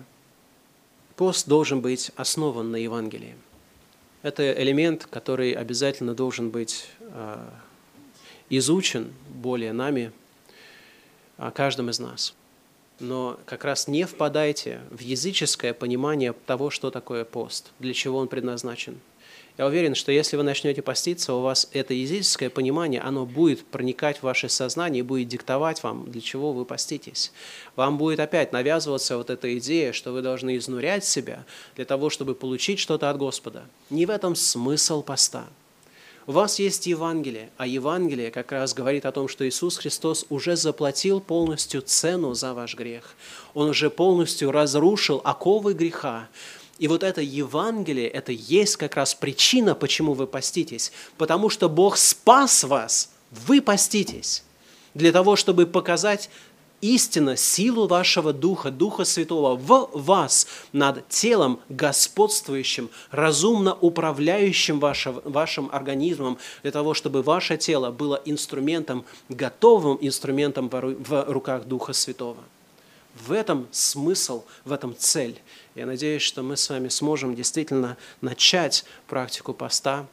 Пост должен быть основан на Евангелии. Это элемент, который обязательно должен быть э, изучен более нами, о каждом из нас. Но как раз не впадайте в языческое понимание того, что такое пост, для чего он предназначен – я уверен, что если вы начнете поститься, у вас это языческое понимание, оно будет проникать в ваше сознание и будет диктовать вам, для чего вы поститесь. Вам будет опять навязываться вот эта идея, что вы должны изнурять себя для того, чтобы получить что-то от Господа. Не в этом смысл поста. У вас есть Евангелие, а Евангелие как раз говорит о том, что Иисус Христос уже заплатил полностью цену за ваш грех. Он уже полностью разрушил оковы греха. И вот это Евангелие, это есть как раз причина, почему вы поститесь. Потому что Бог спас вас, вы поститесь. Для того, чтобы показать истинно силу вашего Духа, Духа Святого в вас над телом господствующим, разумно управляющим вашим, вашим организмом, для того, чтобы ваше тело было инструментом, готовым инструментом в руках Духа Святого. В этом смысл, в этом цель. Я надеюсь, что мы с вами сможем действительно начать практику поста,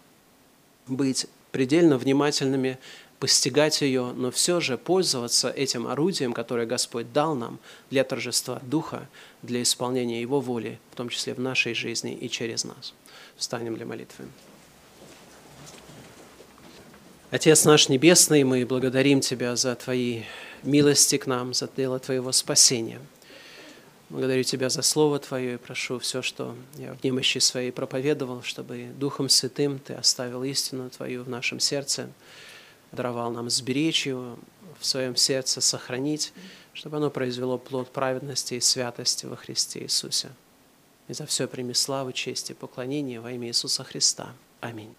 быть предельно внимательными, постигать ее, но все же пользоваться этим орудием, которое Господь дал нам для торжества Духа, для исполнения Его воли, в том числе в нашей жизни и через нас. Встанем для молитвы. Отец наш Небесный, мы благодарим Тебя за Твои милости к нам, за дело Твоего спасения – Благодарю Тебя за Слово Твое и прошу все, что я в немощи своей проповедовал, чтобы Духом Святым Ты оставил истину Твою в нашем сердце, даровал нам сберечь его в своем сердце, сохранить, чтобы оно произвело плод праведности и святости во Христе Иисусе. И за все прими славу, честь и поклонение во имя Иисуса Христа. Аминь.